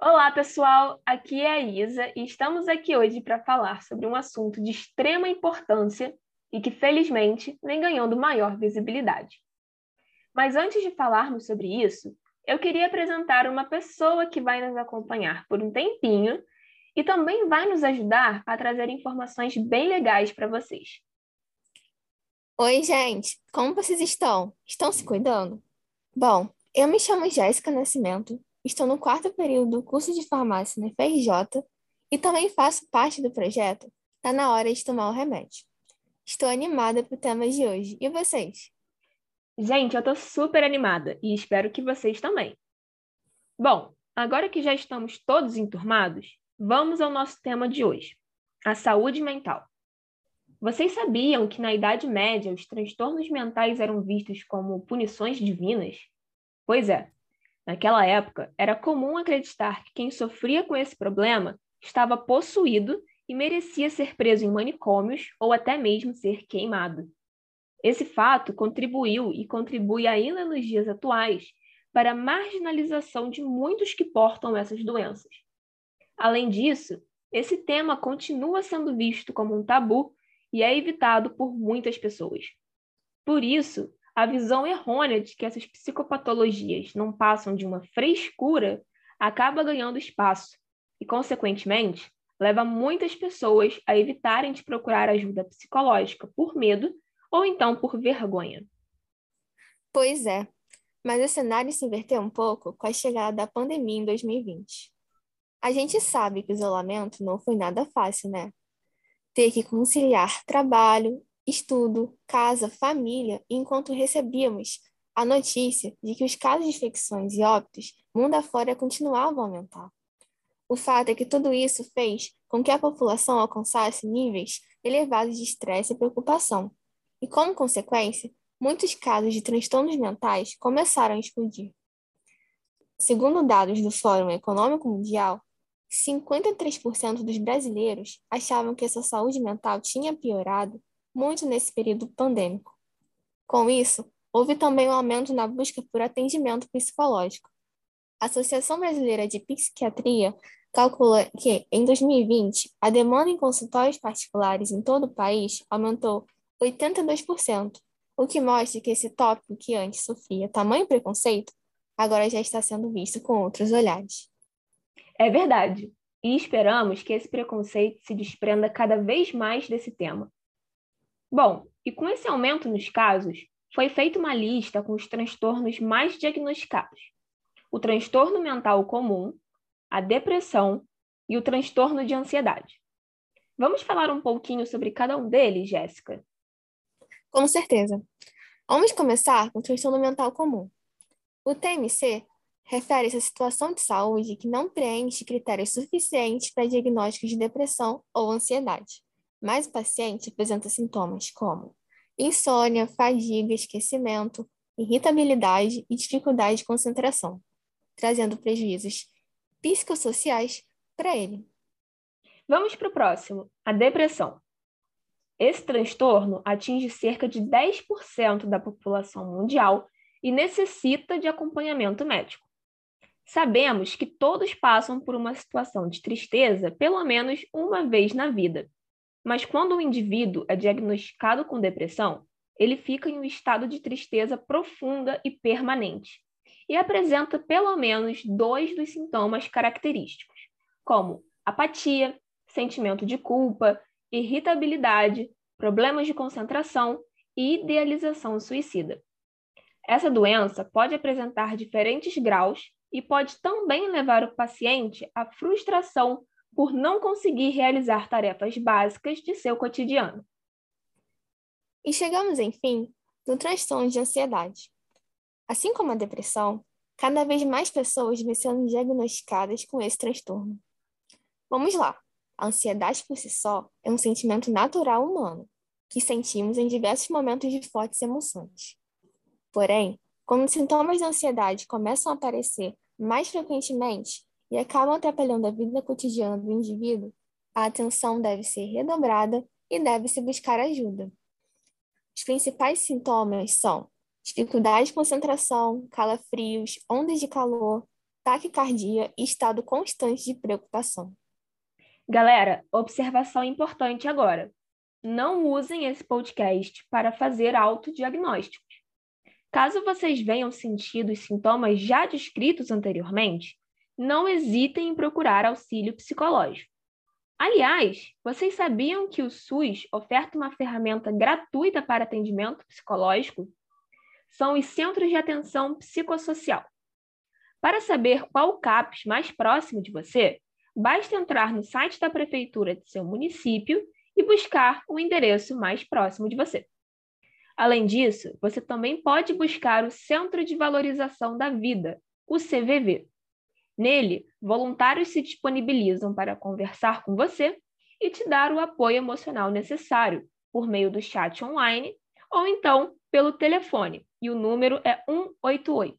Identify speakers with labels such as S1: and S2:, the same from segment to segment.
S1: Olá, pessoal! Aqui é a Isa e estamos aqui hoje para falar sobre um assunto de extrema importância e que, felizmente, vem ganhando maior visibilidade. Mas antes de falarmos sobre isso, eu queria apresentar uma pessoa que vai nos acompanhar por um tempinho e também vai nos ajudar a trazer informações bem legais para vocês.
S2: Oi, gente! Como vocês estão? Estão se cuidando? Bom, eu me chamo Jéssica Nascimento Estou no quarto período do curso de farmácia na FRJ e também faço parte do projeto Tá na hora de tomar o remédio. Estou animada para o tema de hoje. E vocês?
S1: Gente, eu estou super animada e espero que vocês também. Bom, agora que já estamos todos enturmados, vamos ao nosso tema de hoje: a saúde mental. Vocês sabiam que na Idade Média os transtornos mentais eram vistos como punições divinas? Pois é, Naquela época, era comum acreditar que quem sofria com esse problema estava possuído e merecia ser preso em manicômios ou até mesmo ser queimado. Esse fato contribuiu e contribui ainda nos dias atuais para a marginalização de muitos que portam essas doenças. Além disso, esse tema continua sendo visto como um tabu e é evitado por muitas pessoas. Por isso, a visão errônea de que essas psicopatologias não passam de uma frescura acaba ganhando espaço e, consequentemente, leva muitas pessoas a evitarem de procurar ajuda psicológica por medo ou então por vergonha.
S2: Pois é, mas o cenário se inverteu um pouco com a chegada da pandemia em 2020. A gente sabe que o isolamento não foi nada fácil, né? Ter que conciliar trabalho, estudo, casa, família, enquanto recebíamos a notícia de que os casos de infecções e óbitos mundo afora continuavam a aumentar. O fato é que tudo isso fez com que a população alcançasse níveis elevados de estresse e preocupação, e, como consequência, muitos casos de transtornos mentais começaram a explodir. Segundo dados do Fórum Econômico Mundial, 53% dos brasileiros achavam que sua saúde mental tinha piorado muito nesse período pandêmico. Com isso, houve também um aumento na busca por atendimento psicológico. A Associação Brasileira de Psiquiatria calcula que, em 2020, a demanda em consultórios particulares em todo o país aumentou 82%, o que mostra que esse tópico que antes sofria tamanho preconceito, agora já está sendo visto com outros olhares.
S1: É verdade, e esperamos que esse preconceito se desprenda cada vez mais desse tema, Bom, e com esse aumento nos casos, foi feita uma lista com os transtornos mais diagnosticados: o transtorno mental comum, a depressão e o transtorno de ansiedade. Vamos falar um pouquinho sobre cada um deles, Jéssica?
S2: Com certeza. Vamos começar com o transtorno mental comum. O TMC refere-se à situação de saúde que não preenche critérios suficientes para diagnóstico de depressão ou ansiedade mas o paciente apresenta sintomas como insônia, fadiga, esquecimento, irritabilidade e dificuldade de concentração, trazendo prejuízos psicossociais para ele.
S1: Vamos para o próximo, a depressão. Esse transtorno atinge cerca de 10% da população mundial e necessita de acompanhamento médico. Sabemos que todos passam por uma situação de tristeza pelo menos uma vez na vida, mas quando o indivíduo é diagnosticado com depressão, ele fica em um estado de tristeza profunda e permanente, e apresenta pelo menos dois dos sintomas característicos, como apatia, sentimento de culpa, irritabilidade, problemas de concentração e idealização suicida. Essa doença pode apresentar diferentes graus e pode também levar o paciente à frustração por não conseguir realizar tarefas básicas de seu cotidiano.
S2: E chegamos, enfim, no transtorno de ansiedade. Assim como a depressão, cada vez mais pessoas vêm sendo diagnosticadas com esse transtorno. Vamos lá. A ansiedade por si só é um sentimento natural humano, que sentimos em diversos momentos de fortes emoções. Porém, quando sintomas de ansiedade começam a aparecer mais frequentemente, e acabam atrapalhando a vida cotidiana do indivíduo, a atenção deve ser redobrada e deve-se buscar ajuda. Os principais sintomas são dificuldade de concentração, calafrios, ondas de calor, taquicardia e estado constante de preocupação.
S1: Galera, observação importante agora. Não usem esse podcast para fazer autodiagnósticos. Caso vocês venham sentido os sintomas já descritos anteriormente, não hesitem em procurar auxílio psicológico. Aliás, vocês sabiam que o SUS oferta uma ferramenta gratuita para atendimento psicológico? São os Centros de Atenção Psicossocial. Para saber qual CAPS mais próximo de você, basta entrar no site da prefeitura de seu município e buscar o endereço mais próximo de você. Além disso, você também pode buscar o Centro de Valorização da Vida, o CVV. Nele, voluntários se disponibilizam para conversar com você e te dar o apoio emocional necessário por meio do chat online ou então pelo telefone, e o número é 188.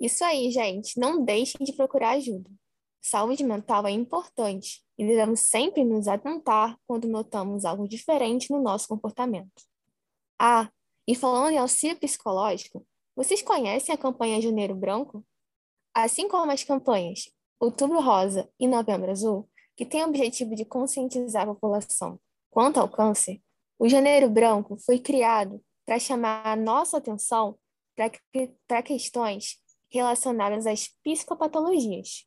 S2: Isso aí, gente. Não deixem de procurar ajuda. Saúde mental é importante e devemos sempre nos atentar quando notamos algo diferente no nosso comportamento. Ah, e falando em auxílio psicológico, vocês conhecem a campanha Janeiro Branco? Assim como as campanhas Outubro Rosa e Novembro Azul, que têm o objetivo de conscientizar a população quanto ao câncer, o Janeiro Branco foi criado para chamar a nossa atenção para questões relacionadas às psicopatologias.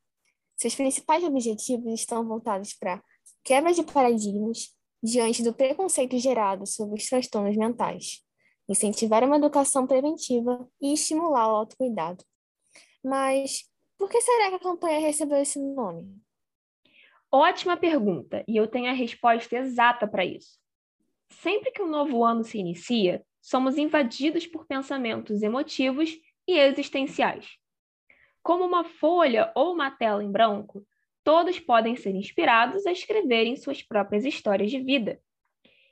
S2: Seus principais objetivos estão voltados para quebra de paradigmas diante do preconceito gerado sobre os transtornos mentais, incentivar uma educação preventiva e estimular o autocuidado. Mas por que será que a campanha recebeu esse nome?
S1: Ótima pergunta, e eu tenho a resposta exata para isso. Sempre que um novo ano se inicia, somos invadidos por pensamentos emotivos e existenciais. Como uma folha ou uma tela em branco, todos podem ser inspirados a escreverem suas próprias histórias de vida.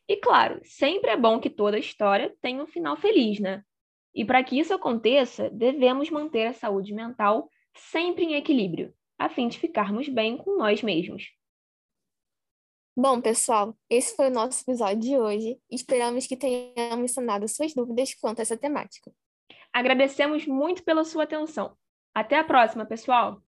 S1: E claro, sempre é bom que toda história tenha um final feliz, né? E para que isso aconteça, devemos manter a saúde mental sempre em equilíbrio, a fim de ficarmos bem com nós mesmos.
S2: Bom, pessoal, esse foi o nosso episódio de hoje. Esperamos que tenhamos sanado suas dúvidas quanto a essa temática.
S1: Agradecemos muito pela sua atenção. Até a próxima, pessoal!